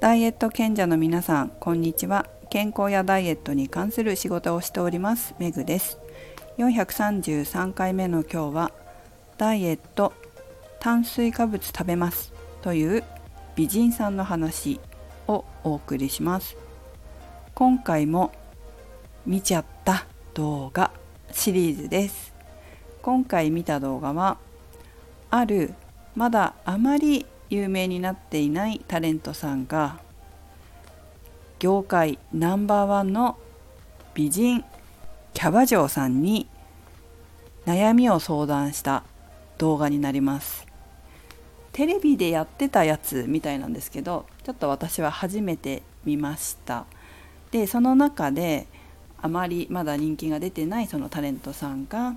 ダイエット賢者の皆さんこんにちは。健康やダイエットに関する仕事をしておりますメグです。433回目の今日はダイエット炭水化物食べますという美人さんの話をお送りします。今回も見ちゃった動画シリーズです。今回見た動画はあるまだあまり有名になっていないタレントさんが業界ナンバーワンの美人キャバ嬢さんに悩みを相談した動画になります。テレビでやってたやつみたいなんですけどちょっと私は初めて見ました。でその中であまりまだ人気が出てないそのタレントさんが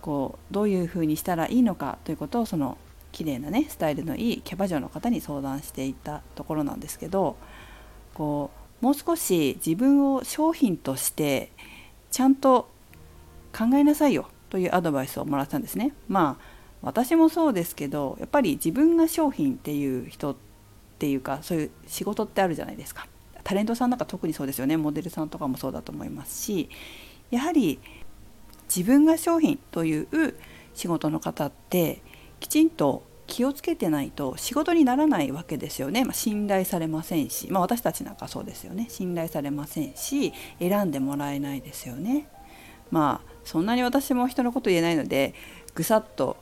こうどういうふうにしたらいいのかということをその綺麗なねスタイルのいいキャバ嬢の方に相談していたところなんですけどこうもう少し自分を商品としてちゃんと考えなさいよというアドバイスをもらったんですね。まあ私もそうですけどやっぱり自分が商品っていう人っていうかそういう仕事ってあるじゃないですか。タレントさんなんか特にそうですよねモデルさんとかもそうだと思いますしやはり自分が商品という仕事の方ってきちんと気をつけてないと仕事にならないわけですよね、まあ、信頼されませんし、まあ、私たちなんかそうですよね。信頼されませんし選んでもらえないですよね。まあそんなに私も人のこと言えないのでぐさっと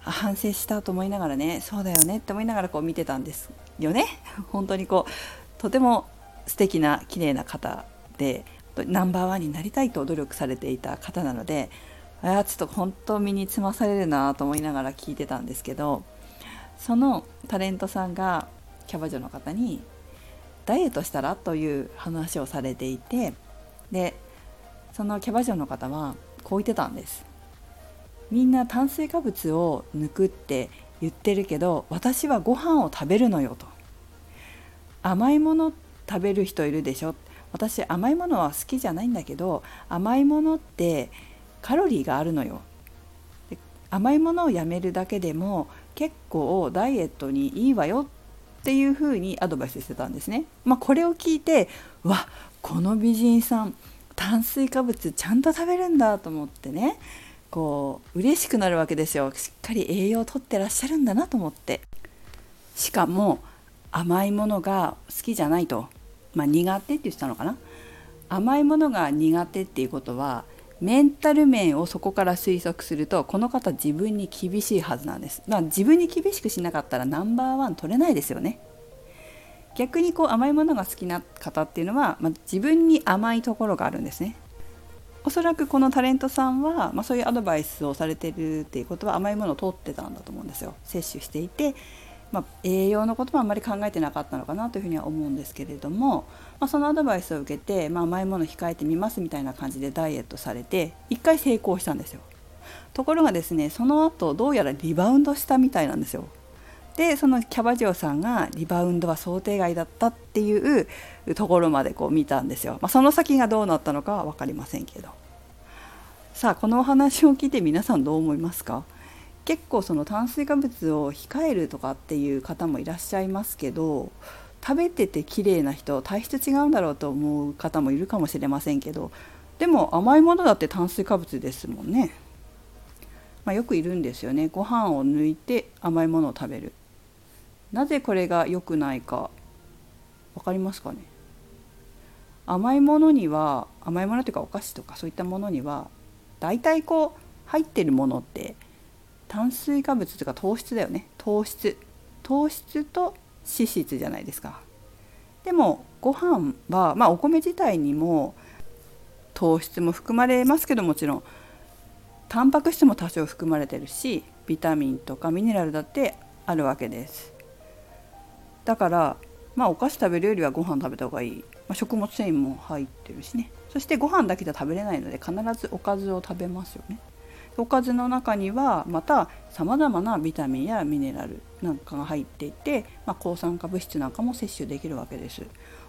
反省したと思いながらねそうだよねって思いながらこう見てたんですよね。本当にこうとても素敵な綺麗な方でナンバーワンになりたいと努力されていた方なのであちょっと本当身につまされるなと思いながら聞いてたんですけどそのタレントさんがキャバ嬢の方にダイエットしたらという話をされていてでそのキャバ嬢の方はこう言ってたんですみんな炭水化物を抜くって言ってるけど私はご飯を食べるのよと甘いもの食べる人いるでしょ私甘いものは好きじゃないんだけど甘いものってカロリーがあるのよ甘いものをやめるだけでも結構ダイエットにいいわよっていうふうにアドバイスしてたんですね。まあ、これを聞いてわこの美人さん炭水化物ちゃんと食べるんだと思ってね。こう嬉しくなるわけですよ。しっかり栄養をとってらっしゃるんだなと思って。しかも甘いものが好きじゃないと、まあ、苦手って言ってたのかな。甘いものが苦手っていうことはメンタル面をそこから推測するとこの方自分に厳しいはずなんです、まあ、自分に厳しくしなかったらナンバーワン取れないですよね。逆にこう甘いものが好きな方っていうのは、まあ、自分に甘いところがあるんですね。おそらくこのタレントさんは、まあ、そういうアドバイスをされてるっていうことは甘いものを取ってたんだと思うんですよ。摂取していてまあ、栄養のこともあんまり考えてなかったのかなというふうには思うんですけれども、まあ、そのアドバイスを受けて、まあ、甘いもの控えてみますみたいな感じでダイエットされて1回成功したんですよ。ところがですねその後どうやらリバウンドしたみたいなんですよ。でそのキャバ嬢さんがリバウンドは想定外だったっていうところまでこう見たんですよ、まあ、その先がどうなったのかは分かりませんけど。さあこのお話を聞いて皆さんどう思いますか？結構その炭水化物を控えるとかっていう方もいらっしゃいますけど食べてて綺麗な人体質違うんだろうと思う方もいるかもしれませんけどでも甘いものだって炭水化物ですもんね、まあ、よくいるんですよね。ご飯を抜いて甘いものを食べる。なぜこれが良くないか分かりますかね？甘いものには甘いものというかお菓子とかそういったものには大体こう入ってるものって炭水化物というか糖質だよね。糖質。糖質と脂質じゃないですか。でもご飯はまあお米自体にも糖質も含まれますけどもちろんタンパク質も多少含まれてるしビタミンとかミネラルだってあるわけです。だからまあお菓子食べるよりはご飯食べた方がいい、まあ、食物繊維も入ってるしね。そしてご飯だけじゃ食べれないので必ずおかずを食べますよね。おかずの中にはまたさまざまなビタミンやミネラルなんかが入っていて、まあ、抗酸化物質なんかも摂取できるわけです。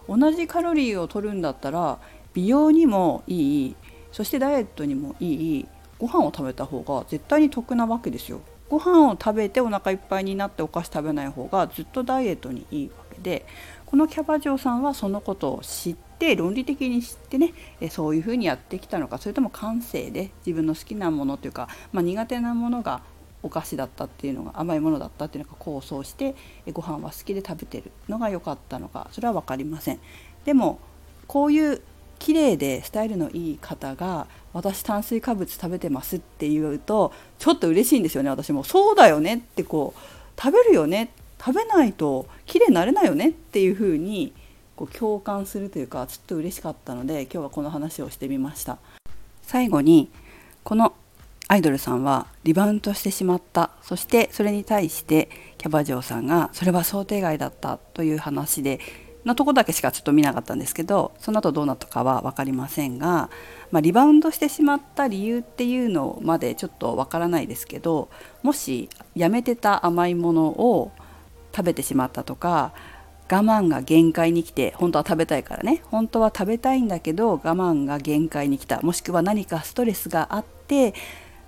同じカロリーを取るんだったら美容にもいいそしてダイエットにもいいご飯を食べた方が絶対に得なわけですよ。ご飯を食べてお腹いっぱいになってお菓子食べない方がずっとダイエットにいいわけでこのキャバ嬢さんはそのことを知って論理的に知ってねそういうふうにやってきたのかそれとも感性で自分の好きなものというか、まあ、苦手なものがお菓子だったっていうのが甘いものだったっていうのが構想してご飯は好きで食べてるのが良かったのかそれは分かりません。でもこういう綺麗でスタイルのいい方が私炭水化物食べてますって言うとちょっと嬉しいんですよね私も。そうだよねってこう食べるよね食べないと綺麗になれないよねっていう風にこう共感するというかちょっと嬉しかったので今日はこの話をしてみました。最後にこのアイドルさんはリバウンドしてしまった。そしてそれに対してキャバ嬢さんがそれは想定外だったという話でのとこだけしかちょっと見なかったんですけどその後どうなったかは分かりませんが、まあ、リバウンドしてしまった理由っていうのまでちょっと分からないですけどもしやめてた甘いものを食べてしまったとか我慢が限界に来て本当は食べたいからね。本当は食べたいんだけど我慢が限界に来た。もしくは何かストレスがあって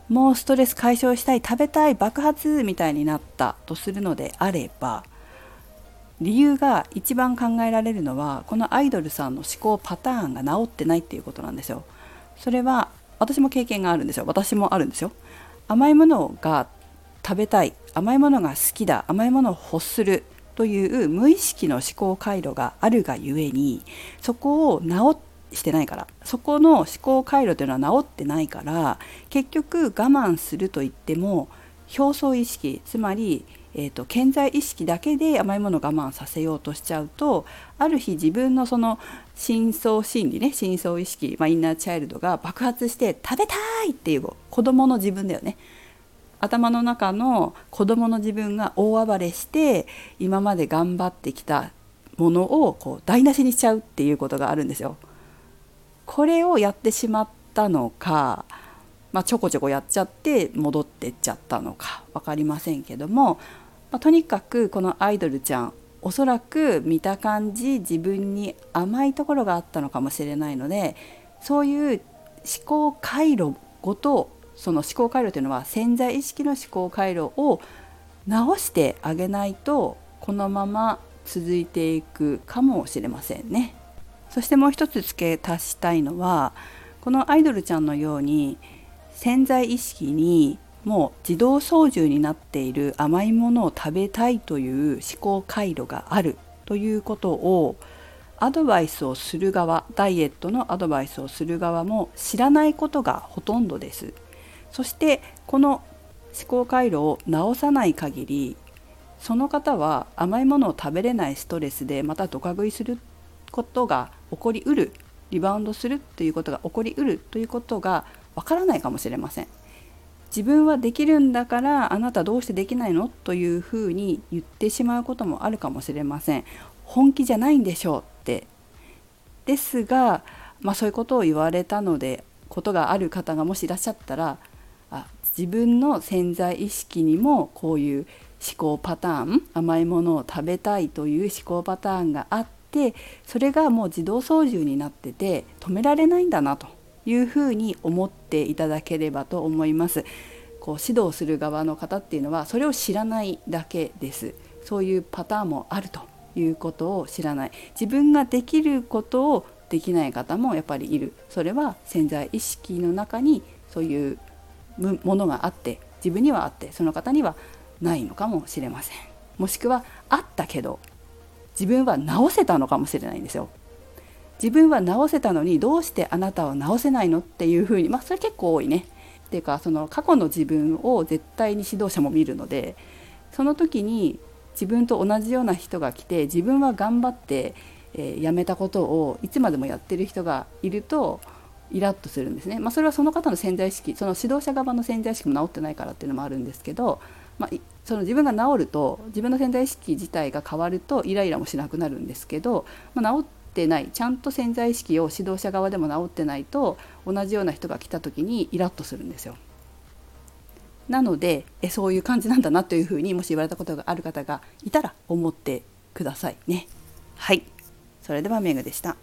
もうストレス解消したい食べたい爆発みたいになったとするのであれば理由が一番考えられるのはこのアイドルさんの思考パターンが治ってないっていうことなんですよ。それは私も経験があるんですよ。私もあるんですよ。甘いものが食べたい。甘いものが好きだ。甘いものを欲する。という無意識の思考回路があるがゆえにそこを治してないから。そこの思考回路というのは治ってないから結局我慢するといっても表層意識つまり、えーと、健在意識だけで甘いものを我慢させようとしちゃうとある日自分のその深層心理ね深層意識、まあ、インナーチャイルドが爆発して食べたいっていう子供の自分だよね。頭の中の子供の自分が大暴れして今まで頑張ってきたものをこう台無しにしちゃうっていうことがあるんですよ。これをやってしまったのか、まあ、ちょこちょこやっちゃって戻ってっちゃったのか分かりませんけども、まあ、とにかくこのアイドルちゃんおそらく見た感じ自分に甘いところがあったのかもしれないのでそういう思考回路ごとその思考回路というのは潜在意識の思考回路を直してあげないとこのまま続いていくかもしれませんね。そしてもう一つ付け足したいのはこのアイドルちゃんのように潜在意識にもう自動操縦になっている甘いものを食べたいという思考回路があるということをアドバイスをする側ダイエットのアドバイスをする側も知らないことがほとんどですそしてこの思考回路を直さない限りその方は甘いものを食べれないストレスでまたドカ食いすることが起こりうるリバウンドするということが起こりうるということがわからないかもしれません。自分はできるんだからあなたどうしてできないのというふうに言ってしまうこともあるかもしれません。本気じゃないんでしょうって。ですが、まあ、そういうことを言われたのでことがある方がもしいらっしゃったらあ自分の潜在意識にもこういう思考パターン甘いものを食べたいという思考パターンがあってそれがもう自動操縦になってて止められないんだなというふうに思っていただければと思います。こう指導する側の方っていうのはそれを知らないだけです。そういうパターンもあるということを知らない自分ができることをできない方もやっぱりいるそれは潜在意識の中にそういうものがあって自分にはあってその方にはないのかもしれませんもしくはあったけど自分は直せたのかもしれないんですよ。自分は直せたのにどうしてあなたは直せないのっていうふうにまあそれ結構多いね。っていうかその過去の自分を絶対に指導者も見るのでその時に自分と同じような人が来て自分は頑張って、えー、やめたことをいつまでもやってる人がいるとイラッとするんですね。まあ、それはその方の潜在意識その指導者側の潜在意識も治ってないからっていうのもあるんですけど、まあ、その自分が治ると自分の潜在意識自体が変わるとイライラもしなくなるんですけど、まあ、治ってないちゃんと潜在意識を指導者側でも治ってないと同じような人が来た時にイラッとするんですよ。なのでえそういう感じなんだなというふうにもし言われたことがある方がいたら思ってくださいね。はいそれではメグでした。